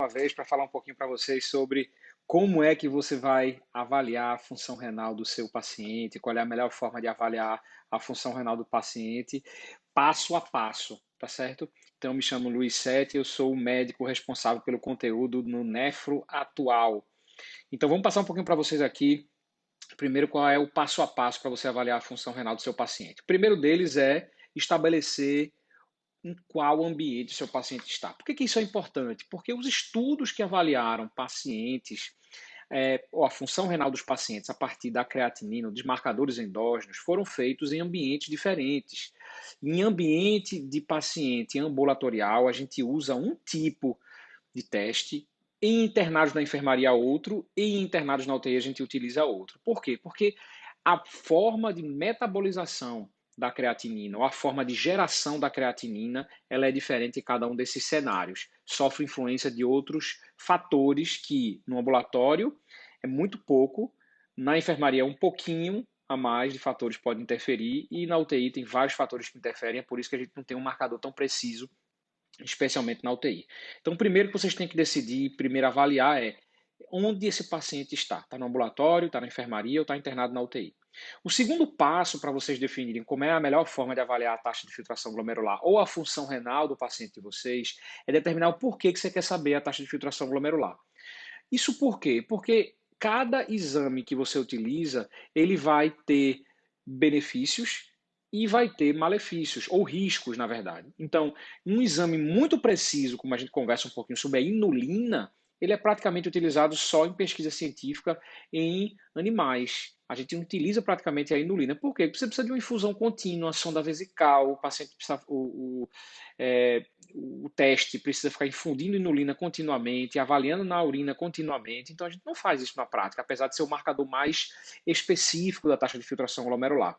uma vez para falar um pouquinho para vocês sobre como é que você vai avaliar a função renal do seu paciente, qual é a melhor forma de avaliar a função renal do paciente, passo a passo, tá certo? Então, me chamo Luiz Sete, eu sou o médico responsável pelo conteúdo no Nefro Atual. Então, vamos passar um pouquinho para vocês aqui, primeiro, qual é o passo a passo para você avaliar a função renal do seu paciente. O primeiro deles é estabelecer em qual ambiente o seu paciente está. Por que, que isso é importante? Porque os estudos que avaliaram pacientes, é, ou a função renal dos pacientes a partir da creatinina, dos marcadores endógenos, foram feitos em ambientes diferentes. Em ambiente de paciente ambulatorial, a gente usa um tipo de teste, em internados na enfermaria outro, e em internados na UTI a gente utiliza outro. Por quê? Porque a forma de metabolização da creatinina ou a forma de geração da creatinina ela é diferente em cada um desses cenários. Sofre influência de outros fatores que no ambulatório é muito pouco, na enfermaria um pouquinho a mais de fatores pode interferir e na UTI tem vários fatores que interferem, é por isso que a gente não tem um marcador tão preciso, especialmente na UTI. Então, primeiro que vocês têm que decidir, primeiro avaliar é onde esse paciente está. Está no ambulatório, está na enfermaria ou está internado na UTI. O segundo passo para vocês definirem como é a melhor forma de avaliar a taxa de filtração glomerular ou a função renal do paciente de vocês é determinar o porquê que você quer saber a taxa de filtração glomerular. Isso por quê? Porque cada exame que você utiliza, ele vai ter benefícios e vai ter malefícios, ou riscos, na verdade. Então, um exame muito preciso, como a gente conversa um pouquinho sobre a inulina, ele é praticamente utilizado só em pesquisa científica em animais. A gente não utiliza praticamente a inulina. Por quê? Porque você precisa de uma infusão contínua, sonda vesical, o paciente precisa, o, o, é, o teste precisa ficar infundindo inulina continuamente, avaliando na urina continuamente. Então a gente não faz isso na prática, apesar de ser o marcador mais específico da taxa de filtração glomerular.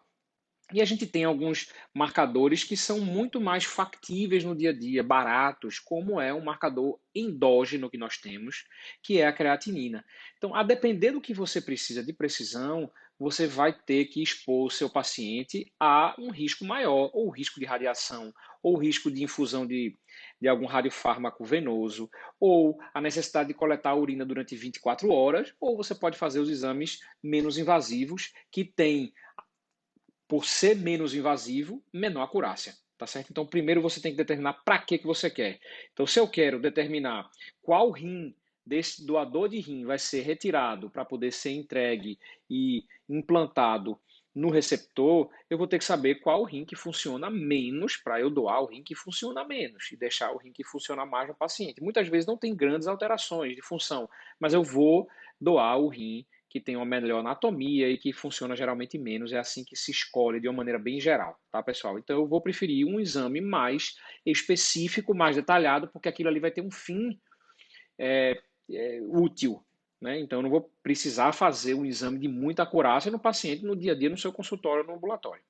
E a gente tem alguns marcadores que são muito mais factíveis no dia a dia, baratos, como é um marcador endógeno que nós temos, que é a creatinina. Então, a depender do que você precisa de precisão, você vai ter que expor o seu paciente a um risco maior, ou risco de radiação, ou risco de infusão de, de algum radiofármaco venoso, ou a necessidade de coletar a urina durante 24 horas, ou você pode fazer os exames menos invasivos, que têm por ser menos invasivo, menor acurácia. Tá certo? Então, primeiro você tem que determinar para que, que você quer. Então, se eu quero determinar qual rim desse doador de rim vai ser retirado para poder ser entregue e implantado no receptor, eu vou ter que saber qual rim que funciona menos para eu doar o rim que funciona menos e deixar o rim que funciona mais no paciente. Muitas vezes não tem grandes alterações de função, mas eu vou doar o rim que tem uma melhor anatomia e que funciona geralmente menos. É assim que se escolhe de uma maneira bem geral, tá, pessoal? Então eu vou preferir um exame mais específico, mais detalhado, porque aquilo ali vai ter um fim é, é, útil. Né? Então eu não vou precisar fazer um exame de muita acurácia no paciente no dia a dia, no seu consultório, no ambulatório.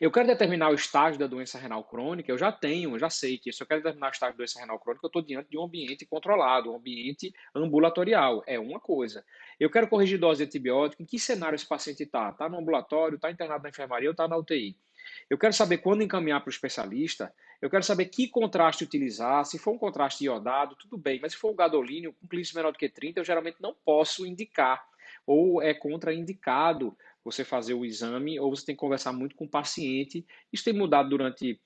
Eu quero determinar o estágio da doença renal crônica, eu já tenho, já sei que se eu quero determinar o estágio da doença renal crônica, eu estou diante de um ambiente controlado, um ambiente ambulatorial, é uma coisa. Eu quero corrigir dose de antibiótico, em que cenário esse paciente está? Está no ambulatório, está internado na enfermaria ou está na UTI? Eu quero saber quando encaminhar para o especialista, eu quero saber que contraste utilizar, se for um contraste iodado, tudo bem, mas se for um gadolínio com clínico menor do que 30, eu geralmente não posso indicar, ou é contraindicado você fazer o exame, ou você tem que conversar muito com o paciente. Isso tem mudado durante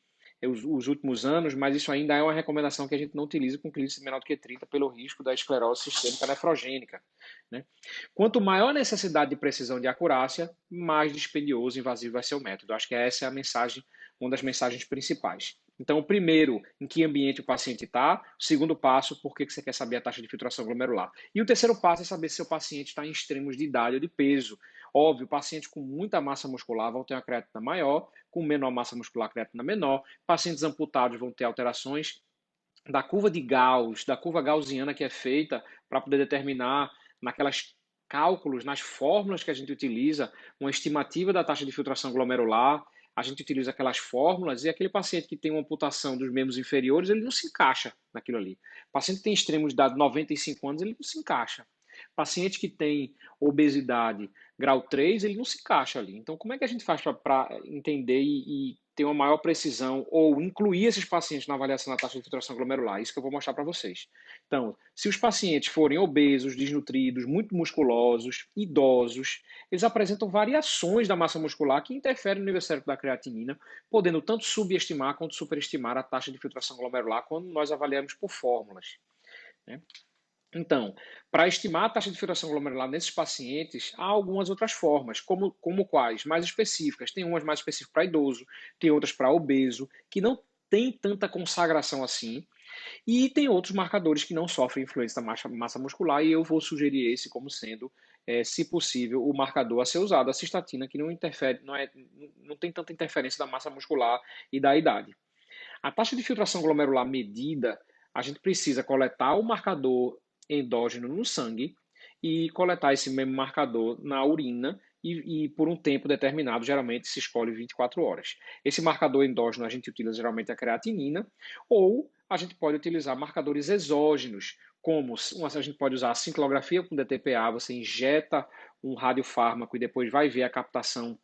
os, os, últimos anos, mas isso ainda é uma recomendação que a gente não utiliza com clínicos menor do que 30 pelo risco da esclerose sistêmica nefrogênica. Né? Quanto maior a necessidade de precisão de acurácia, mais dispendioso e invasivo vai ser o método. Acho que essa é a mensagem, uma das mensagens principais. Então, o primeiro, em que ambiente o paciente está. Segundo passo, por que você quer saber a taxa de filtração glomerular. E o terceiro passo é saber se o paciente está em extremos de idade ou de peso. Óbvio, pacientes com muita massa muscular vão ter uma creatina maior, com menor massa muscular, creatina menor. Pacientes amputados vão ter alterações da curva de Gauss, da curva gaussiana que é feita para poder determinar naquelas cálculos, nas fórmulas que a gente utiliza, uma estimativa da taxa de filtração glomerular. A gente utiliza aquelas fórmulas e aquele paciente que tem uma amputação dos membros inferiores, ele não se encaixa naquilo ali. O paciente que tem extremos de idade 95 anos, ele não se encaixa. Paciente que tem obesidade grau 3, ele não se encaixa ali. Então, como é que a gente faz para entender e, e ter uma maior precisão ou incluir esses pacientes na avaliação da taxa de filtração glomerular. Isso que eu vou mostrar para vocês. Então, se os pacientes forem obesos, desnutridos, muito musculosos, idosos, eles apresentam variações da massa muscular que interferem no nível da creatinina, podendo tanto subestimar quanto superestimar a taxa de filtração glomerular quando nós avaliamos por fórmulas. Né? Então, para estimar a taxa de filtração glomerular nesses pacientes, há algumas outras formas, como, como quais? Mais específicas. Tem umas mais específicas para idoso, tem outras para obeso, que não tem tanta consagração assim. E tem outros marcadores que não sofrem influência da massa, massa muscular, e eu vou sugerir esse como sendo, é, se possível, o marcador a ser usado, a cistatina, que não interfere, não, é, não tem tanta interferência da massa muscular e da idade. A taxa de filtração glomerular medida, a gente precisa coletar o marcador endógeno no sangue e coletar esse mesmo marcador na urina e, e, por um tempo determinado, geralmente se escolhe 24 horas. Esse marcador endógeno a gente utiliza geralmente a creatinina ou a gente pode utilizar marcadores exógenos, como a gente pode usar a cintilografia com DTPA, você injeta um radiofármaco e depois vai ver a captação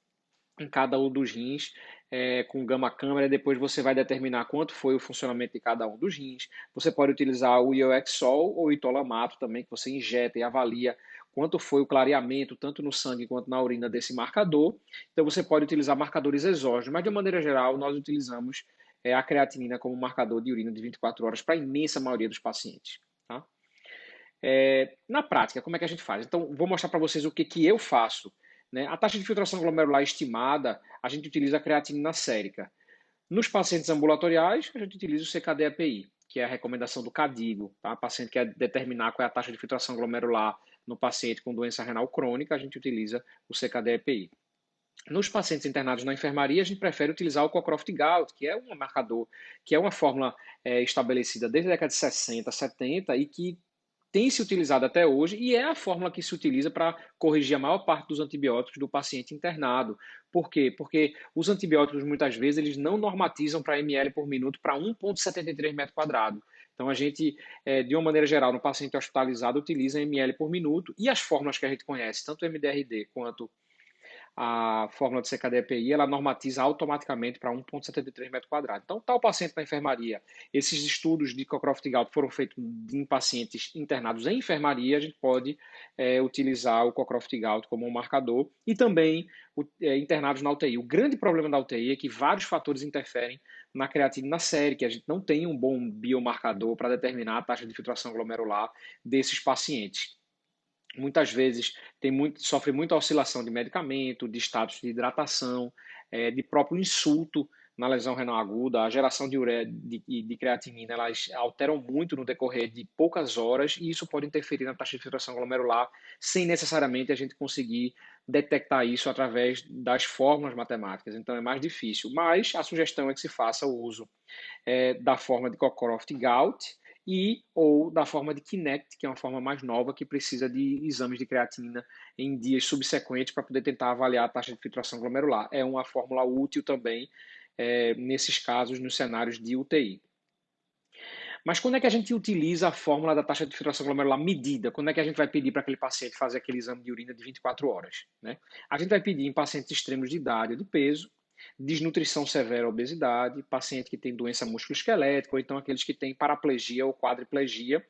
em cada um dos rins é, com gama câmera, depois você vai determinar quanto foi o funcionamento de cada um dos rins. Você pode utilizar o ioexol ou itolamato também, que você injeta e avalia quanto foi o clareamento, tanto no sangue quanto na urina desse marcador. Então você pode utilizar marcadores exógenos, mas de maneira geral nós utilizamos é, a creatinina como marcador de urina de 24 horas para a imensa maioria dos pacientes. Tá? É, na prática, como é que a gente faz? Então, vou mostrar para vocês o que, que eu faço né? A taxa de filtração glomerular estimada, a gente utiliza a creatinina sérica. Nos pacientes ambulatoriais, a gente utiliza o CKD-API, que é a recomendação do CADIGO. Tá? O paciente quer determinar qual é a taxa de filtração glomerular no paciente com doença renal crônica, a gente utiliza o CKD-API. Nos pacientes internados na enfermaria, a gente prefere utilizar o Cockcroft-Gault, que é um marcador, que é uma fórmula é, estabelecida desde a década de 60, 70 e que tem se utilizado até hoje e é a fórmula que se utiliza para corrigir a maior parte dos antibióticos do paciente internado. Por quê? Porque os antibióticos muitas vezes eles não normatizam para ml por minuto para 1,73 metro quadrado. Então a gente, é, de uma maneira geral, no paciente hospitalizado utiliza ml por minuto e as fórmulas que a gente conhece, tanto o MDRD quanto a fórmula de CKD-EPI, ela normatiza automaticamente para 1,73 metro quadrado. Então, tal paciente na enfermaria, esses estudos de Cockcroft-Gault foram feitos em pacientes internados em enfermaria, a gente pode é, utilizar o Cockcroft-Gault como um marcador e também o, é, internados na UTI. O grande problema da UTI é que vários fatores interferem na creatina série, que a gente não tem um bom biomarcador para determinar a taxa de filtração glomerular desses pacientes muitas vezes tem muito, sofre muita oscilação de medicamento, de status de hidratação, é, de próprio insulto na lesão renal aguda, a geração de ureia de, de creatinina, elas alteram muito no decorrer de poucas horas e isso pode interferir na taxa de filtração glomerular, sem necessariamente a gente conseguir detectar isso através das fórmulas matemáticas. Então é mais difícil. Mas a sugestão é que se faça o uso é, da forma de Cockcroft-Gault, e ou da forma de Kinect, que é uma forma mais nova que precisa de exames de creatinina em dias subsequentes para poder tentar avaliar a taxa de filtração glomerular. É uma fórmula útil também é, nesses casos, nos cenários de UTI. Mas quando é que a gente utiliza a fórmula da taxa de filtração glomerular medida? Quando é que a gente vai pedir para aquele paciente fazer aquele exame de urina de 24 horas? Né? A gente vai pedir em pacientes extremos de idade ou de peso, desnutrição severa, obesidade, paciente que tem doença musculoesquelética, ou então aqueles que têm paraplegia ou quadriplegia.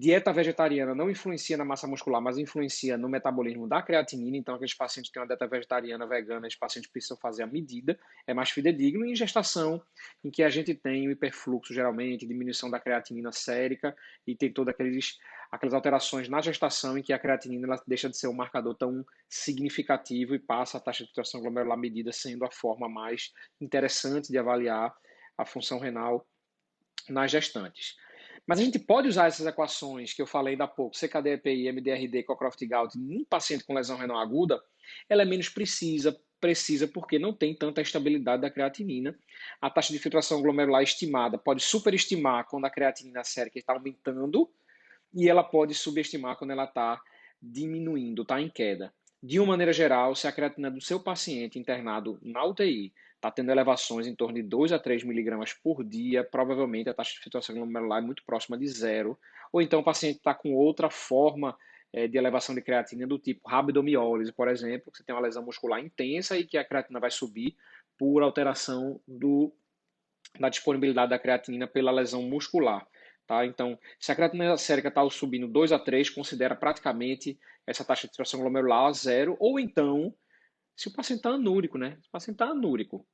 Dieta vegetariana não influencia na massa muscular, mas influencia no metabolismo da creatinina. Então, aqueles pacientes que têm uma dieta vegetariana, vegana, esses pacientes precisam fazer a medida, é mais fidedigno. E em gestação, em que a gente tem o hiperfluxo, geralmente, diminuição da creatinina sérica e tem aqueles aquelas alterações na gestação em que a creatinina ela deixa de ser um marcador tão significativo e passa a taxa de filtração glomerular medida sendo a forma mais interessante de avaliar a função renal nas gestantes. Mas a gente pode usar essas equações que eu falei há pouco, CKD-EPI, MDRD, Cockcroft-Gault, em paciente com lesão renal aguda, ela é menos precisa, precisa porque não tem tanta estabilidade da creatinina. A taxa de filtração glomerular estimada pode superestimar quando a creatinina sérica está aumentando, e ela pode subestimar quando ela está diminuindo, está em queda. De uma maneira geral, se a creatina do seu paciente internado na UTI está tendo elevações em torno de 2 a 3 miligramas por dia, provavelmente a taxa de filtração glomerular é muito próxima de zero. Ou então o paciente está com outra forma é, de elevação de creatina do tipo rabdomiólise, por exemplo, que você tem uma lesão muscular intensa e que a creatina vai subir por alteração do, da disponibilidade da creatinina pela lesão muscular. Tá? Então, se a creatinina sérica está subindo 2 a 3, considera praticamente essa taxa de filtração glomerular a zero, ou então, se o paciente está anúrico, né? Se o paciente está anúrico,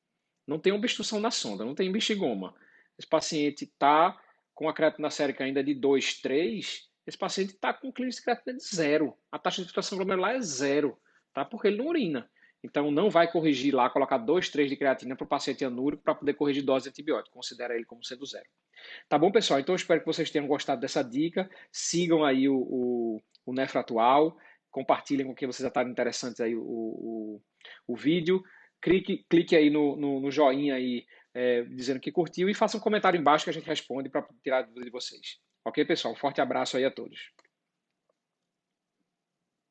não tem obstrução na sonda, não tem bexigoma, esse paciente está com a creatina sérica ainda de 2, 3, esse paciente está com clínica de creatina de zero. A taxa de filtração glomerular é zero, tá? porque ele não urina. Então, não vai corrigir lá, colocar 2, 3 de creatina para o paciente anúrico para poder corrigir dose de antibiótico. Considera ele como sendo zero. Tá bom, pessoal? Então, espero que vocês tenham gostado dessa dica. Sigam aí o, o, o Nefro Atual. Compartilhem com quem vocês estarem interessantes aí o, o, o vídeo. Clique, clique aí no, no, no joinha aí, é, dizendo que curtiu e faça um comentário embaixo que a gente responde para tirar a dúvida de vocês. Ok, pessoal? Um forte abraço aí a todos.